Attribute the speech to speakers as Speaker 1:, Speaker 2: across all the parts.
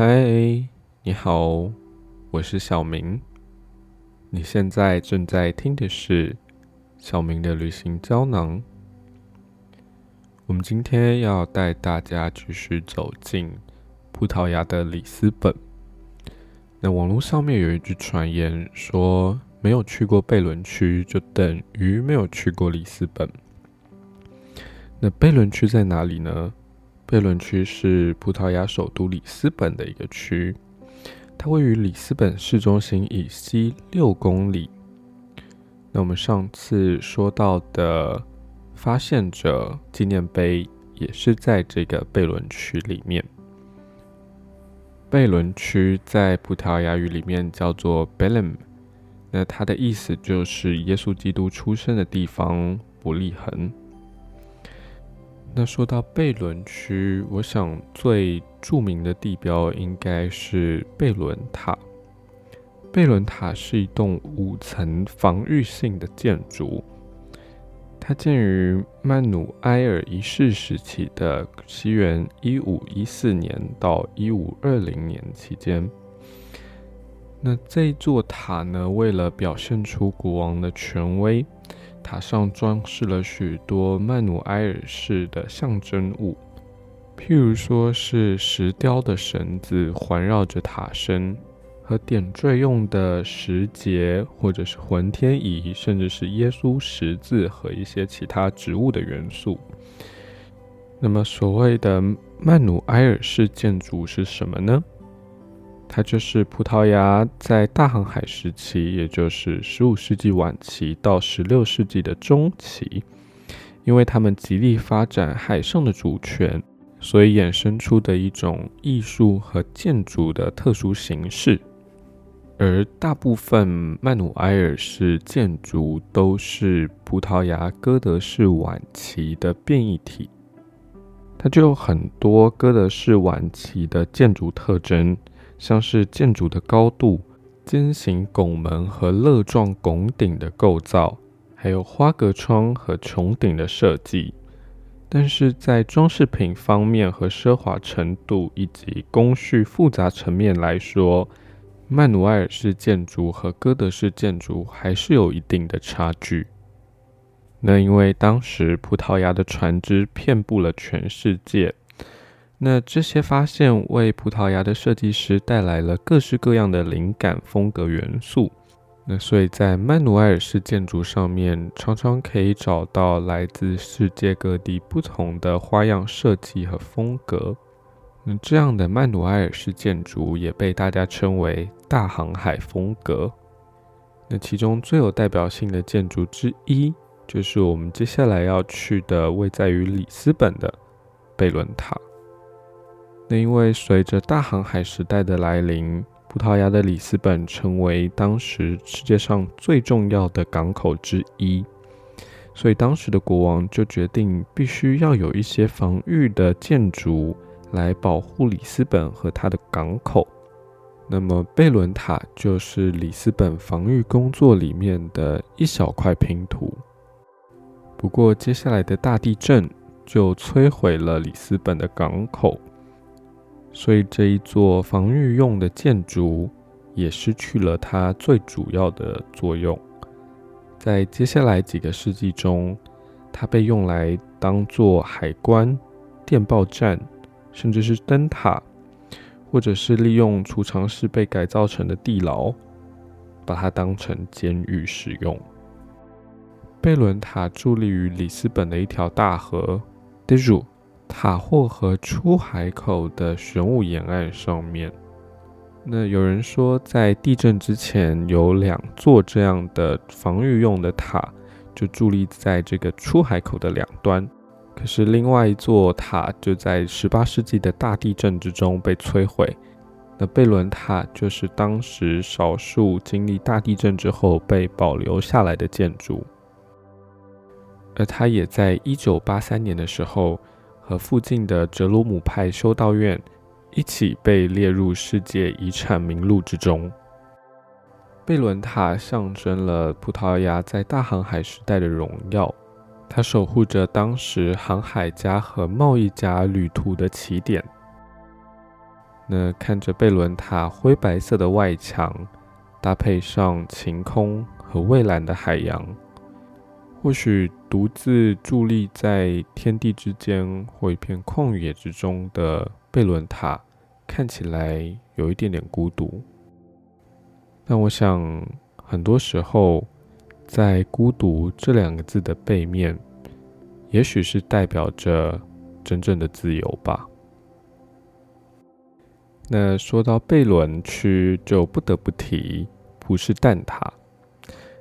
Speaker 1: 嗨，你好，我是小明。你现在正在听的是小明的旅行胶囊。我们今天要带大家继续走进葡萄牙的里斯本。那网络上面有一句传言说，没有去过贝伦区就等于没有去过里斯本。那贝伦区在哪里呢？贝伦区是葡萄牙首都里斯本的一个区，它位于里斯本市中心以西六公里。那我们上次说到的发现者纪念碑也是在这个贝伦区里面。贝伦区在葡萄牙语里面叫做 Belém，那它的意思就是耶稣基督出生的地方——伯利恒。那说到贝伦区，我想最著名的地标应该是贝伦塔。贝伦塔是一栋五层防御性的建筑，它建于曼努埃尔一世时期的西元一五一四年到一五二零年期间。那这座塔呢，为了表现出国王的权威。塔上装饰了许多曼努埃尔式的象征物，譬如说是石雕的绳子环绕着塔身，和点缀用的石节，或者是浑天仪，甚至是耶稣十字和一些其他植物的元素。那么，所谓的曼努埃尔式建筑是什么呢？它就是葡萄牙在大航海时期，也就是十五世纪晚期到十六世纪的中期，因为他们极力发展海上的主权，所以衍生出的一种艺术和建筑的特殊形式。而大部分曼努埃尔式建筑都是葡萄牙哥德式晚期的变异体，它就有很多哥德式晚期的建筑特征。像是建筑的高度、尖形拱门和勒状拱顶的构造，还有花格窗和穹顶的设计。但是在装饰品方面和奢华程度以及工序复杂层面来说，曼努埃尔式建筑和哥德式建筑还是有一定的差距。那因为当时葡萄牙的船只遍布了全世界。那这些发现为葡萄牙的设计师带来了各式各样的灵感风格元素。那所以在曼努埃尔式建筑上面，常常可以找到来自世界各地不同的花样设计和风格。那这样的曼努埃尔式建筑也被大家称为大航海风格。那其中最有代表性的建筑之一，就是我们接下来要去的位在于里斯本的贝伦塔。那因为随着大航海时代的来临，葡萄牙的里斯本成为当时世界上最重要的港口之一，所以当时的国王就决定必须要有一些防御的建筑来保护里斯本和它的港口。那么贝伦塔就是里斯本防御工作里面的一小块拼图。不过接下来的大地震就摧毁了里斯本的港口。所以这一座防御用的建筑也失去了它最主要的作用。在接下来几个世纪中，它被用来当做海关、电报站，甚至是灯塔，或者是利用储藏室被改造成的地牢，把它当成监狱使用。贝伦塔伫立于里斯本的一条大河 d e u 塔霍河出海口的玄武岩岸上面，那有人说，在地震之前有两座这样的防御用的塔，就伫立在这个出海口的两端。可是另外一座塔就在十八世纪的大地震之中被摧毁。那贝伦塔就是当时少数经历大地震之后被保留下来的建筑，而它也在一九八三年的时候。和附近的哲罗姆派修道院一起被列入世界遗产名录之中。贝伦塔象征了葡萄牙在大航海时代的荣耀，它守护着当时航海家和贸易家旅途的起点。那看着贝伦塔灰白色的外墙，搭配上晴空和蔚蓝的海洋，或许独自伫立在天地之间或一片旷野之中的贝伦塔，看起来有一点点孤独。但我想，很多时候，在“孤独”这两个字的背面，也许是代表着真正的自由吧。那说到贝伦区，就不得不提普什蛋塔。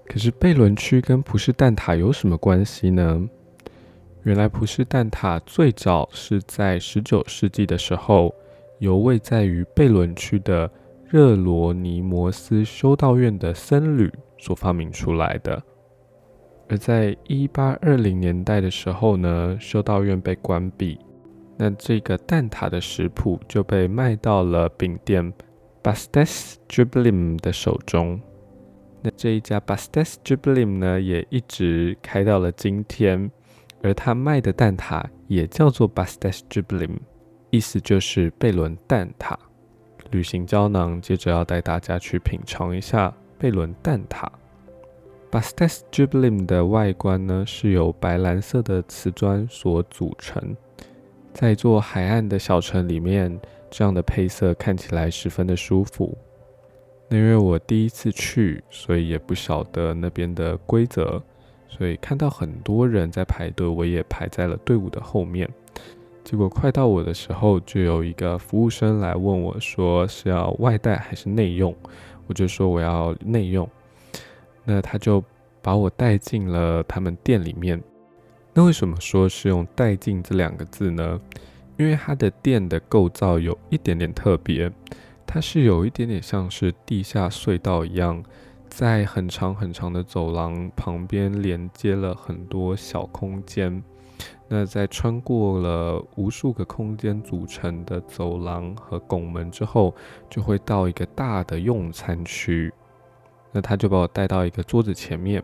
Speaker 1: 可是贝伦区跟葡式蛋挞有什么关系呢？原来葡式蛋挞最早是在十九世纪的时候，由位在于贝伦区的热罗尼摩斯修道院的僧侣所发明出来的。而在一八二零年代的时候呢，修道院被关闭。那这个蛋挞的食谱就被卖到了饼店 Bastes Jublim 的手中。这一家 Bastes Jublim 呢，也一直开到了今天。而他卖的蛋挞也叫做 Bastes Jublim，意思就是贝伦蛋挞。旅行胶囊接着要带大家去品尝一下贝伦蛋挞。Bastes Jublim 的外观呢，是由白蓝色的瓷砖所组成。在一座海岸的小城里面，这样的配色看起来十分的舒服。那因为我第一次去，所以也不晓得那边的规则，所以看到很多人在排队，我也排在了队伍的后面。结果快到我的时候，就有一个服务生来问我说是要外带还是内用，我就说我要内用。那他就把我带进了他们店里面。那为什么说是用“带进”这两个字呢？因为它的店的构造有一点点特别，它是有一点点像是地下隧道一样，在很长很长的走廊旁边连接了很多小空间。那在穿过了无数个空间组成的走廊和拱门之后，就会到一个大的用餐区。那他就把我带到一个桌子前面，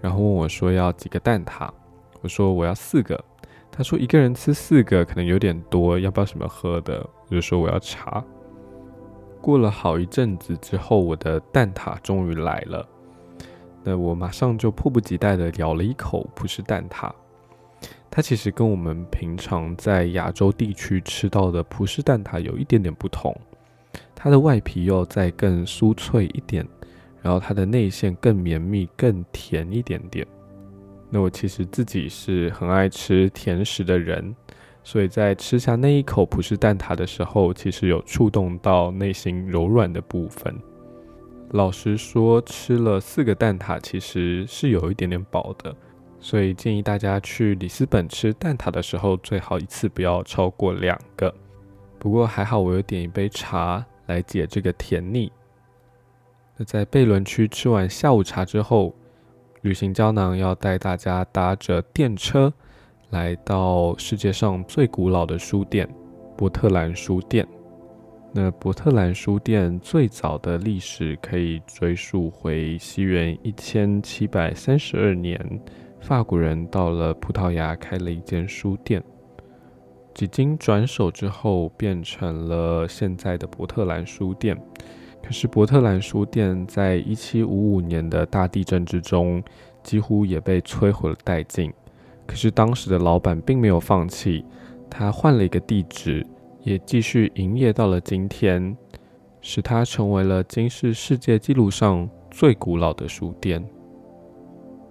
Speaker 1: 然后问我说要几个蛋挞。我说我要四个，他说一个人吃四个可能有点多，要不要什么喝的？我就说我要茶。过了好一阵子之后，我的蛋挞终于来了。那我马上就迫不及待的咬了一口葡式蛋挞。它其实跟我们平常在亚洲地区吃到的葡式蛋挞有一点点不同，它的外皮要再更酥脆一点，然后它的内馅更绵密、更甜一点点。那我其实自己是很爱吃甜食的人，所以在吃下那一口葡式蛋挞的时候，其实有触动到内心柔软的部分。老实说，吃了四个蛋挞其实是有一点点饱的，所以建议大家去里斯本吃蛋挞的时候，最好一次不要超过两个。不过还好，我有点一杯茶来解这个甜腻。那在贝伦区吃完下午茶之后。旅行胶囊要带大家搭着电车来到世界上最古老的书店——伯特兰书店。那伯特兰书店最早的历史可以追溯回西元一千七百三十二年，法国人到了葡萄牙开了一间书店，几经转手之后变成了现在的伯特兰书店。可是伯特兰书店在一七五五年的大地震之中，几乎也被摧毁了殆尽。可是当时的老板并没有放弃，他换了一个地址，也继续营业到了今天，使他成为了今世世界纪录上最古老的书店。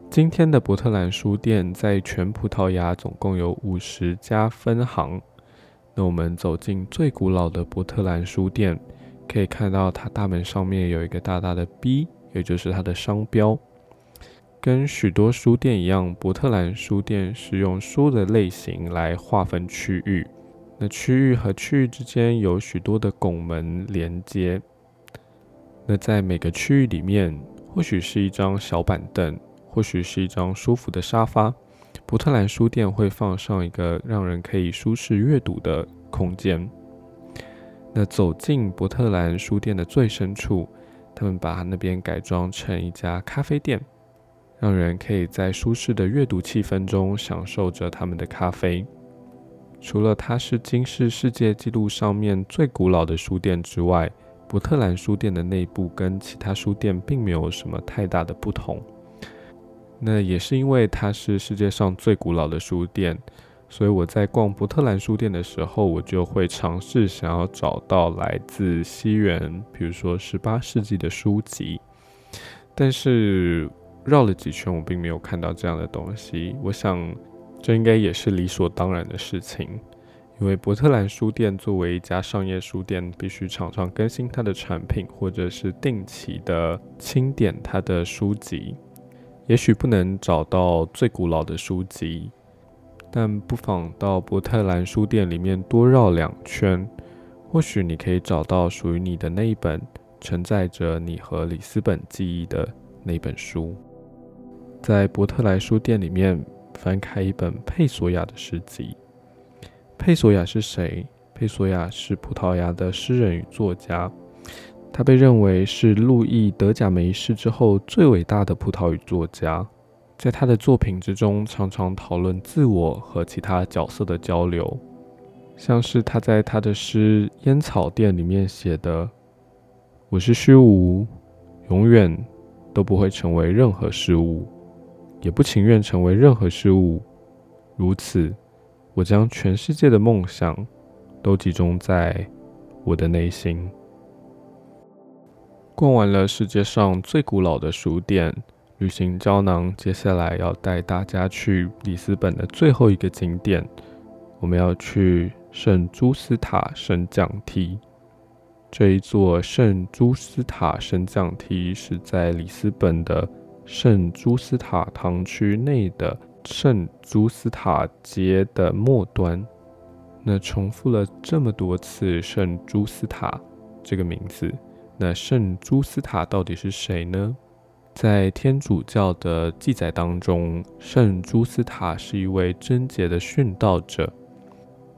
Speaker 1: 今天的伯特兰书店在全葡萄牙总共有五十家分行。那我们走进最古老的伯特兰书店。可以看到，它大门上面有一个大大的 B，也就是它的商标。跟许多书店一样，伯特兰书店是用书的类型来划分区域。那区域和区域之间有许多的拱门连接。那在每个区域里面，或许是一张小板凳，或许是一张舒服的沙发。伯特兰书店会放上一个让人可以舒适阅读的空间。那走进伯特兰书店的最深处，他们把那边改装成一家咖啡店，让人可以在舒适的阅读气氛中享受着他们的咖啡。除了它是今世世界纪录上面最古老的书店之外，伯特兰书店的内部跟其他书店并没有什么太大的不同。那也是因为它是世界上最古老的书店，所以我在逛伯特兰书店的时候，我就会尝试想要找到来自西元，比如说十八世纪的书籍。但是绕了几圈，我并没有看到这样的东西。我想，这应该也是理所当然的事情。因为伯特兰书店作为一家商业书店，必须常常更新它的产品，或者是定期的清点它的书籍。也许不能找到最古老的书籍，但不妨到伯特兰书店里面多绕两圈，或许你可以找到属于你的那一本承载着你和里斯本记忆的那本书。在伯特莱书店里面翻开一本佩索亚的诗集。佩索亚是谁？佩索亚是葡萄牙的诗人与作家，他被认为是路易得奖没事之后最伟大的葡萄语作家。在他的作品之中，常常讨论自我和其他角色的交流，像是他在他的诗《烟草店》里面写的：“我是虚无，永远都不会成为任何事物，也不情愿成为任何事物，如此。”我将全世界的梦想都集中在我的内心。逛完了世界上最古老的书店，旅行胶囊接下来要带大家去里斯本的最后一个景点，我们要去圣朱斯塔升降梯。这一座圣朱斯塔升降梯是在里斯本的圣朱斯塔堂区内的。圣朱斯塔街的末端，那重复了这么多次“圣朱斯塔”这个名字，那圣朱斯塔到底是谁呢？在天主教的记载当中，圣朱斯塔是一位贞洁的殉道者，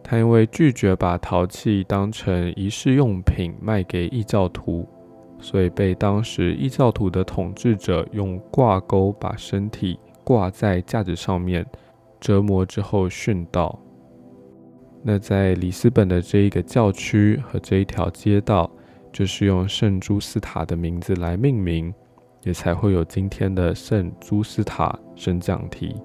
Speaker 1: 他因为拒绝把陶器当成仪式用品卖给异教徒，所以被当时异教徒的统治者用挂钩把身体。挂在架子上面，折磨之后殉道。那在里斯本的这一个教区和这一条街道，就是用圣朱斯塔的名字来命名，也才会有今天的圣朱斯塔升降梯。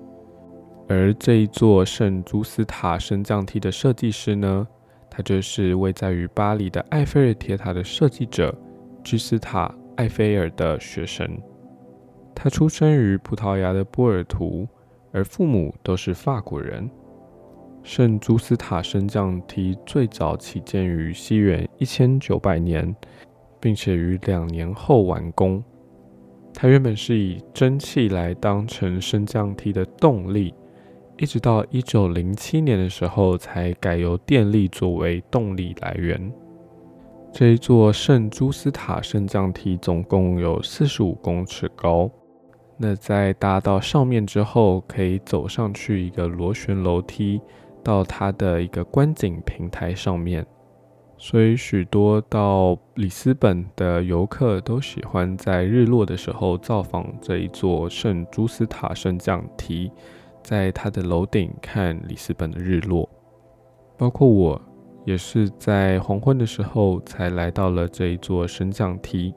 Speaker 1: 而这一座圣朱斯塔升降梯的设计师呢，他就是位在于巴黎的埃菲尔铁塔的设计者居斯塔·埃菲尔的学生。他出生于葡萄牙的波尔图，而父母都是法国人。圣朱斯塔升降梯最早起建于西元一千九百年，并且于两年后完工。它原本是以蒸汽来当成升降梯的动力，一直到一九零七年的时候才改由电力作为动力来源。这一座圣朱斯塔升降梯总共有四十五公尺高。那在搭到上面之后，可以走上去一个螺旋楼梯，到它的一个观景平台上面。所以许多到里斯本的游客都喜欢在日落的时候造访这一座圣朱斯塔升降梯，在它的楼顶看里斯本的日落。包括我也是在黄昏的时候才来到了这一座升降梯。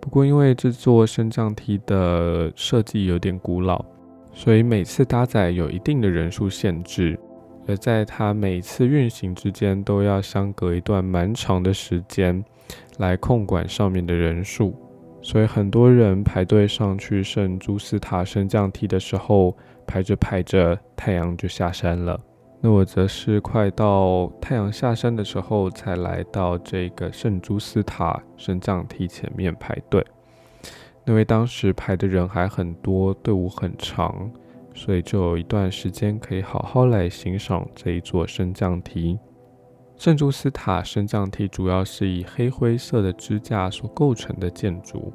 Speaker 1: 不过，因为这座升降梯的设计有点古老，所以每次搭载有一定的人数限制，而在它每次运行之间都要相隔一段蛮长的时间来控管上面的人数，所以很多人排队上去圣朱斯塔升降梯的时候，排着排着，太阳就下山了。那我则是快到太阳下山的时候，才来到这个圣朱斯塔升降梯前面排队。因为当时排的人还很多，队伍很长，所以就有一段时间可以好好来欣赏这一座升降梯。圣朱斯塔升降梯主要是以黑灰色的支架所构成的建筑。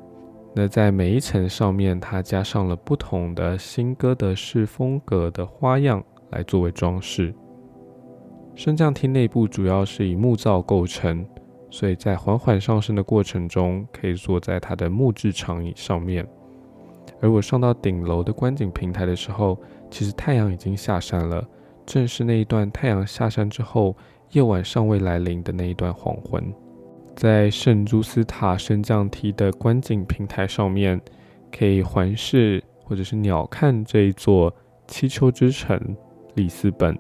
Speaker 1: 那在每一层上面，它加上了不同的新哥德式风格的花样。来作为装饰。升降梯内部主要是以木造构成，所以在缓缓上升的过程中，可以坐在它的木质长椅上面。而我上到顶楼的观景平台的时候，其实太阳已经下山了，正是那一段太阳下山之后，夜晚尚未来临的那一段黄昏。在圣朱斯塔升降梯的观景平台上面，可以环视或者是鸟瞰这一座七丘之城里斯本。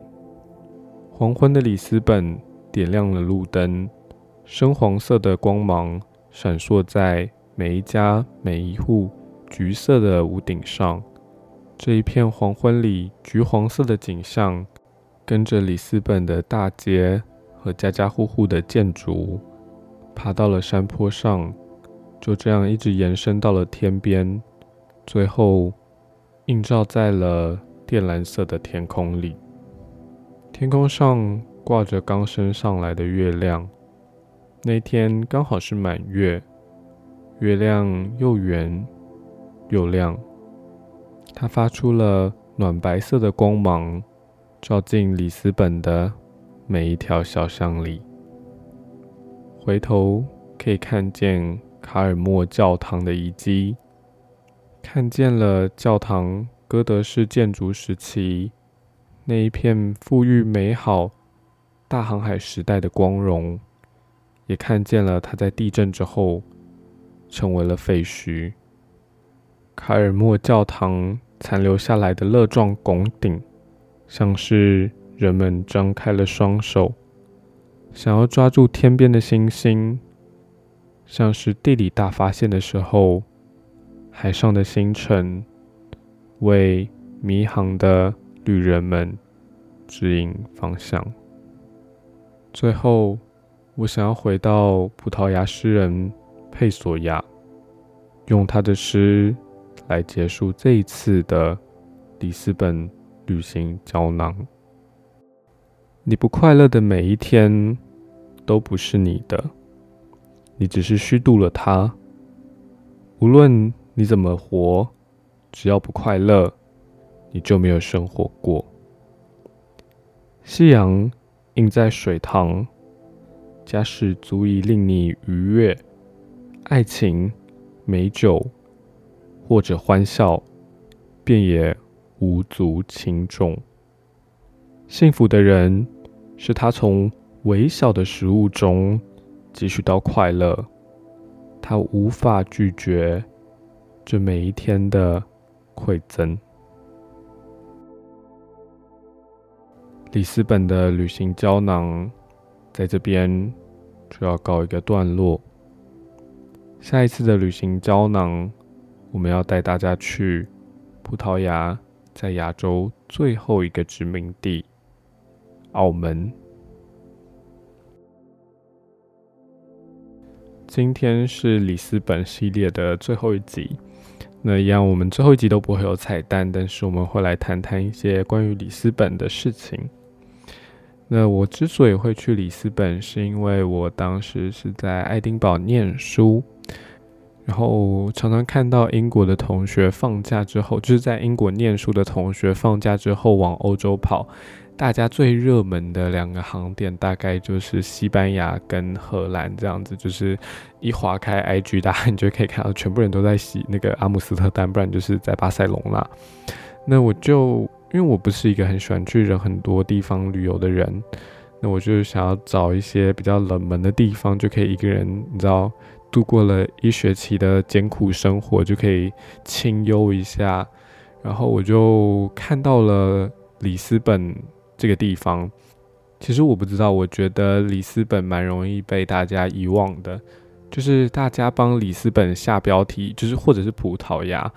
Speaker 1: 黄昏的里斯本点亮了路灯，深黄色的光芒闪烁在每一家每一户橘色的屋顶上。这一片黄昏里，橘黄色的景象，跟着里斯本的大街和家家户户的建筑，爬到了山坡上，就这样一直延伸到了天边，最后映照在了靛蓝色的天空里。天空上挂着刚升上来的月亮，那天刚好是满月，月亮又圆又亮。它发出了暖白色的光芒，照进里斯本的每一条小巷里。回头可以看见卡尔默教堂的遗迹，看见了教堂哥德式建筑时期那一片富裕美好大航海时代的光荣，也看见了它在地震之后成为了废墟。卡尔莫教堂残留下来的乐状拱顶，像是人们张开了双手，想要抓住天边的星星；像是地理大发现的时候，海上的星辰为迷航的旅人们指引方向。最后，我想要回到葡萄牙诗人佩索亚，用他的诗。来结束这一次的里斯本旅行胶囊。你不快乐的每一天都不是你的，你只是虚度了它。无论你怎么活，只要不快乐，你就没有生活过。夕阳映在水塘，假使足以令你愉悦，爱情、美酒。或者欢笑，便也无足轻重。幸福的人，是他从微小的食物中汲取到快乐，他无法拒绝这每一天的馈赠。里斯本的旅行胶囊，在这边就要告一个段落。下一次的旅行胶囊。我们要带大家去葡萄牙，在亚洲最后一个殖民地——澳门。今天是里斯本系列的最后一集。那一样，我们最后一集都不会有彩蛋，但是我们会来谈谈一些关于里斯本的事情。那我之所以会去里斯本，是因为我当时是在爱丁堡念书。然后常常看到英国的同学放假之后，就是在英国念书的同学放假之后往欧洲跑。大家最热门的两个航点大概就是西班牙跟荷兰这样子。就是一划开 IG，大家你就可以看到全部人都在洗那个阿姆斯特丹，不然就是在巴塞隆纳。那我就因为我不是一个很喜欢去人很多地方旅游的人，那我就想要找一些比较冷门的地方，就可以一个人，你知道。度过了一学期的艰苦生活，就可以清幽一下。然后我就看到了里斯本这个地方。其实我不知道，我觉得里斯本蛮容易被大家遗忘的。就是大家帮里斯本下标题，就是或者是葡萄牙，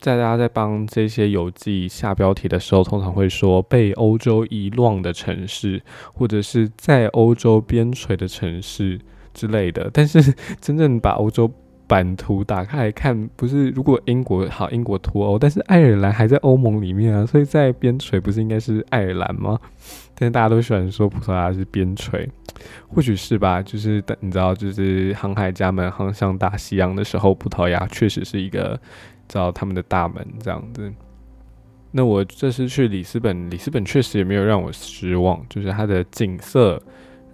Speaker 1: 在大家在帮这些游记下标题的时候，通常会说被欧洲遗忘的城市，或者是在欧洲边陲的城市。之类的，但是真正把欧洲版图打开来看，不是如果英国好，英国脱欧，但是爱尔兰还在欧盟里面啊，所以在边陲不是应该是爱尔兰吗？但是大家都喜欢说葡萄牙是边陲，或许是吧，就是等你知道，就是航海家们航向大西洋的时候，葡萄牙确实是一个知道他们的大门这样子。那我这次去里斯本，里斯本确实也没有让我失望，就是它的景色。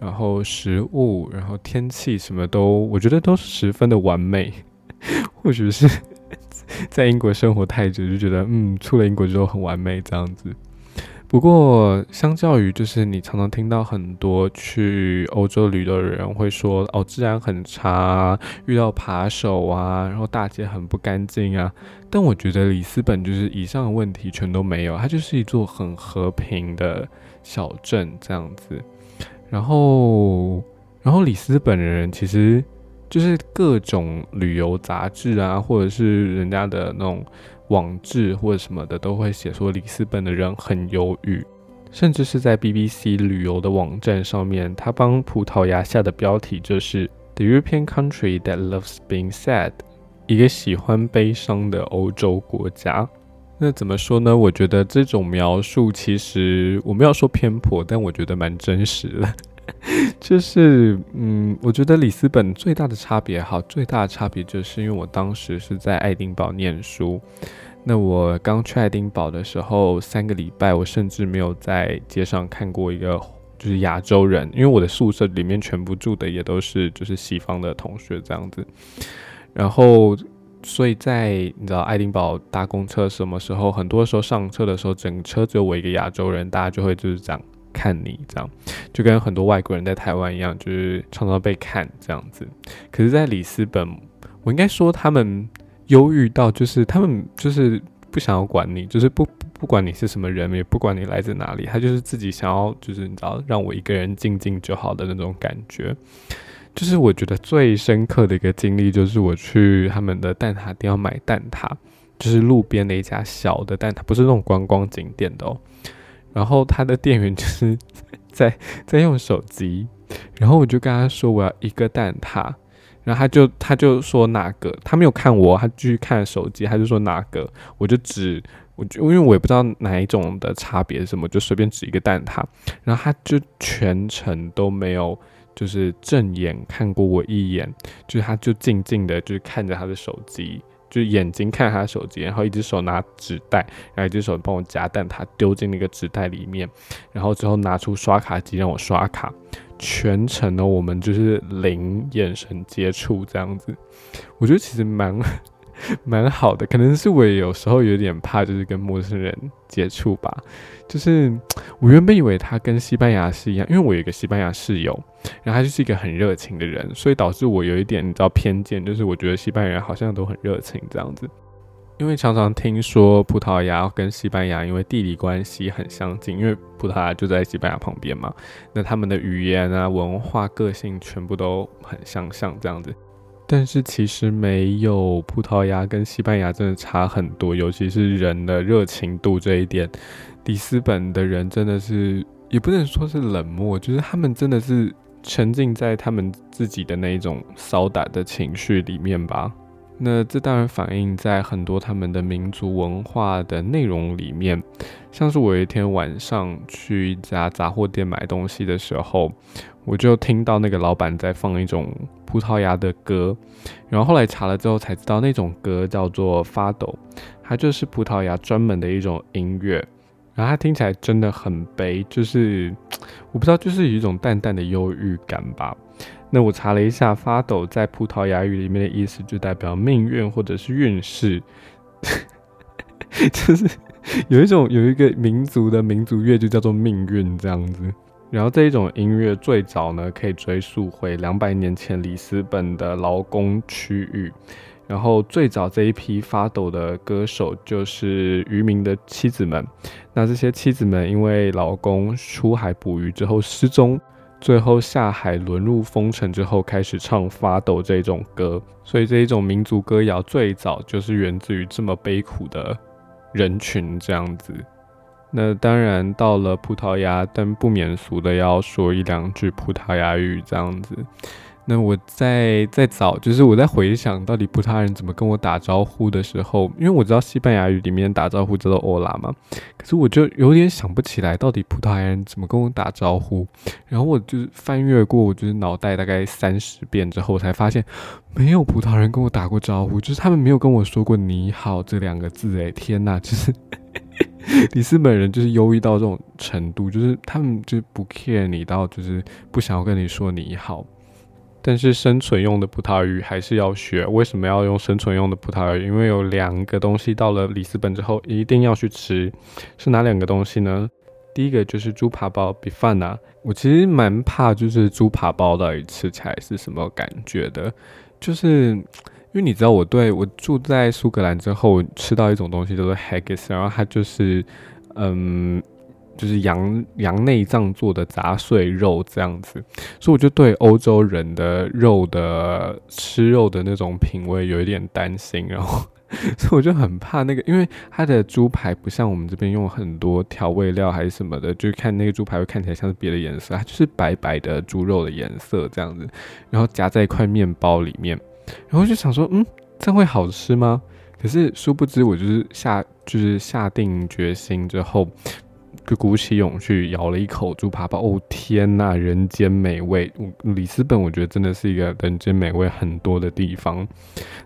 Speaker 1: 然后食物，然后天气，什么都，我觉得都十分的完美。或许是在英国生活太久，就觉得嗯，出了英国之后很完美这样子。不过，相较于就是你常常听到很多去欧洲旅游的人会说，哦，治安很差，遇到扒手啊，然后大街很不干净啊。但我觉得里斯本就是以上的问题全都没有，它就是一座很和平的小镇这样子。然后，然后里斯本人其实就是各种旅游杂志啊，或者是人家的那种。网志或者什么的都会写说里斯本的人很忧郁，甚至是在 BBC 旅游的网站上面，他帮葡萄牙下的标题就是 The European country that loves being sad，一个喜欢悲伤的欧洲国家。那怎么说呢？我觉得这种描述其实我们要说偏颇，但我觉得蛮真实的。就是嗯，我觉得里斯本最大的差别，好，最大的差别就是因为我当时是在爱丁堡念书。那我刚去爱丁堡的时候，三个礼拜，我甚至没有在街上看过一个就是亚洲人，因为我的宿舍里面全部住的也都是就是西方的同学这样子。然后，所以在你知道爱丁堡搭公车什么时候，很多时候上车的时候，整车只有我一个亚洲人，大家就会就是这样。看你这样，就跟很多外国人在台湾一样，就是常常被看这样子。可是，在里斯本，我应该说他们忧郁到，就是他们就是不想要管你，就是不不管你是什么人，也不管你来自哪里，他就是自己想要，就是你知道，让我一个人静静就好的那种感觉。就是我觉得最深刻的一个经历，就是我去他们的蛋挞店要买蛋挞，就是路边的一家小的蛋挞，不是那种观光景点的哦。然后他的店员就是 在在用手机，然后我就跟他说我要一个蛋挞，然后他就他就说哪个，他没有看我，他继续看手机，他就说哪个，我就指我就因为我也不知道哪一种的差别是什么，就随便指一个蛋挞，然后他就全程都没有就是正眼看过我一眼，就是他就静静的就是看着他的手机。就眼睛看他手机，然后一只手拿纸袋，然后一只手帮我夹蛋挞丢进那个纸袋里面，然后之后拿出刷卡机让我刷卡，全程呢我们就是零眼神接触这样子，我觉得其实蛮。蛮好的，可能是我有时候有点怕，就是跟陌生人接触吧。就是我原本以为他跟西班牙是一样，因为我有一个西班牙室友，然后他就是一个很热情的人，所以导致我有一点你知道偏见，就是我觉得西班牙好像都很热情这样子。因为常常听说葡萄牙跟西班牙因为地理关系很相近，因为葡萄牙就在西班牙旁边嘛，那他们的语言啊、文化、个性全部都很相像这样子。但是其实没有葡萄牙跟西班牙真的差很多，尤其是人的热情度这一点，里斯本的人真的是也不能说是冷漠，就是他们真的是沉浸在他们自己的那一种骚打的情绪里面吧。那这当然反映在很多他们的民族文化的内容里面，像是我有一天晚上去一家杂货店买东西的时候，我就听到那个老板在放一种葡萄牙的歌，然后后来查了之后才知道那种歌叫做发抖，它就是葡萄牙专门的一种音乐，然后它听起来真的很悲，就是我不知道，就是有一种淡淡的忧郁感吧。那我查了一下，发抖在葡萄牙语里面的意思就代表命运或者是运势，就是有一种有一个民族的民族乐就叫做命运这样子。然后这一种音乐最早呢可以追溯回两百年前里斯本的劳工区域，然后最早这一批发抖的歌手就是渔民的妻子们。那这些妻子们因为老公出海捕鱼之后失踪。最后下海沦入风尘之后，开始唱发抖这种歌，所以这一种民族歌谣最早就是源自于这么悲苦的人群这样子。那当然到了葡萄牙，但不免俗的要说一两句葡萄牙语这样子。那我在在早，就是我在回想到底葡萄牙人怎么跟我打招呼的时候，因为我知道西班牙语里面打招呼叫做 “ola” 嘛，可是我就有点想不起来到底葡萄牙人怎么跟我打招呼。然后我就是翻阅过，我就是脑袋大概三十遍之后，才发现没有葡萄牙人跟我打过招呼，就是他们没有跟我说过“你好”这两个字。哎，天哪，就是 里斯本人就是忧郁到这种程度，就是他们就不 care 你到，就是不想要跟你说你好。但是生存用的葡萄牙语还是要学。为什么要用生存用的葡萄牙语？因为有两个东西到了里斯本之后一定要去吃，是哪两个东西呢？第一个就是猪扒包 b f a n 啊，我其实蛮怕就是猪扒包到底吃起来是什么感觉的，就是因为你知道我对我住在苏格兰之后吃到一种东西叫做 haggis，然后它就是嗯。就是羊羊内脏做的杂碎肉这样子，所以我就对欧洲人的肉的吃肉的那种品味有一点担心，然后 所以我就很怕那个，因为它的猪排不像我们这边用很多调味料还是什么的，就是看那个猪排会看起来像是别的颜色，它就是白白的猪肉的颜色这样子，然后夹在一块面包里面，然后就想说，嗯，这样会好吃吗？可是殊不知，我就是下就是下定决心之后。就鼓起勇气咬了一口猪扒包，哦天呐，人间美味！里斯本我觉得真的是一个人间美味很多的地方。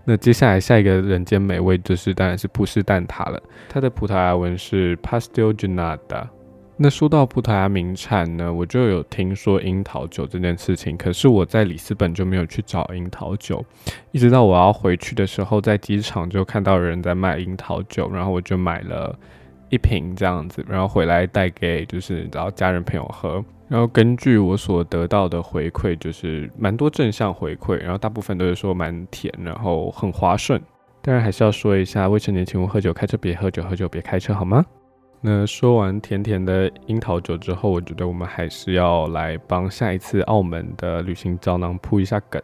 Speaker 1: 那接下来下一个人间美味就是当然是葡式蛋挞了，它的葡萄牙文是 Pastel g e n a d a 那说到葡萄牙名产呢，我就有听说樱桃酒这件事情，可是我在里斯本就没有去找樱桃酒，一直到我要回去的时候，在机场就看到有人在卖樱桃酒，然后我就买了。一瓶这样子，然后回来带给就是然后家人朋友喝，然后根据我所得到的回馈，就是蛮多正向回馈，然后大部分都是说蛮甜，然后很滑顺。当然还是要说一下，未成年请勿喝酒，开车别喝酒，喝酒别开车，好吗？那说完甜甜的樱桃酒之后，我觉得我们还是要来帮下一次澳门的旅行胶囊铺一下梗。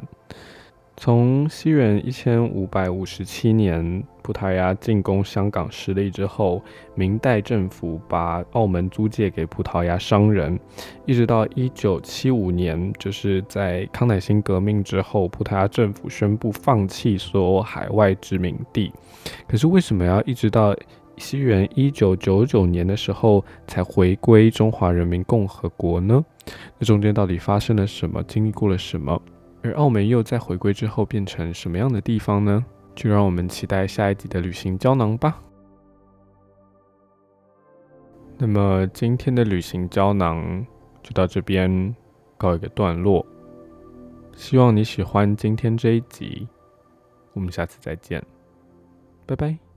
Speaker 1: 从西元一千五百五十七年，葡萄牙进攻香港失利之后，明代政府把澳门租借给葡萄牙商人，一直到一九七五年，就是在康乃馨革命之后，葡萄牙政府宣布放弃所有海外殖民地。可是为什么要一直到西元一九九九年的时候才回归中华人民共和国呢？那中间到底发生了什么？经历过了什么？而澳门又在回归之后变成什么样的地方呢？就让我们期待下一集的旅行胶囊吧。那么今天的旅行胶囊就到这边告一个段落，希望你喜欢今天这一集，我们下次再见，拜拜。